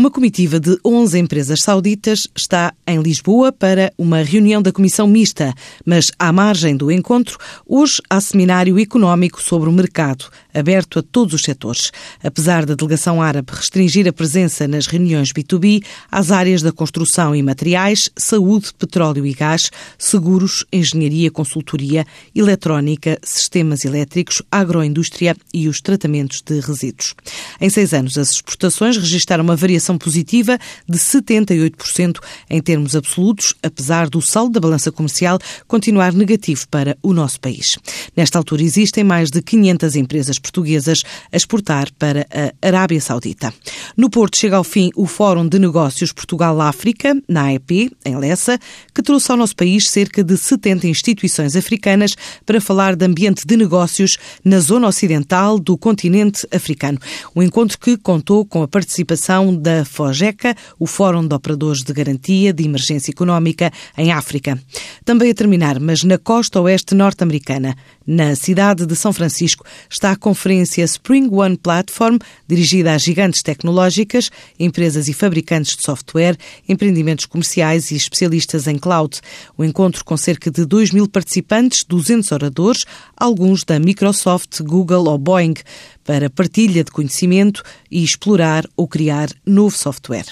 Uma comitiva de 11 empresas sauditas está em Lisboa para uma reunião da Comissão Mista, mas à margem do encontro, hoje há seminário económico sobre o mercado, aberto a todos os setores. Apesar da delegação árabe restringir a presença nas reuniões B2B às áreas da construção e materiais, saúde, petróleo e gás, seguros, engenharia, consultoria, eletrónica, sistemas elétricos, agroindústria e os tratamentos de resíduos. Em seis anos, as exportações registraram uma variação variação positiva de 78% em termos absolutos, apesar do saldo da balança comercial continuar negativo para o nosso país. Nesta altura, existem mais de 500 empresas portuguesas a exportar para a Arábia Saudita. No Porto chega ao fim o Fórum de Negócios Portugal-África, na AEP, em Lessa, que trouxe ao nosso país cerca de 70 instituições africanas para falar de ambiente de negócios na zona ocidental do continente africano. Um encontro que contou com a participação da FOGECA, o Fórum de Operadores de Garantia de Emergência Económica em África. Também a terminar, mas na costa oeste norte-americana, na cidade de São Francisco, está a conferência Spring One Platform, dirigida a gigantes tecnológicas, empresas e fabricantes de software, empreendimentos comerciais e especialistas em cloud. O encontro com cerca de 2 mil participantes, 200 oradores, alguns da Microsoft, Google ou Boeing, para partilha de conhecimento e explorar ou criar novo software.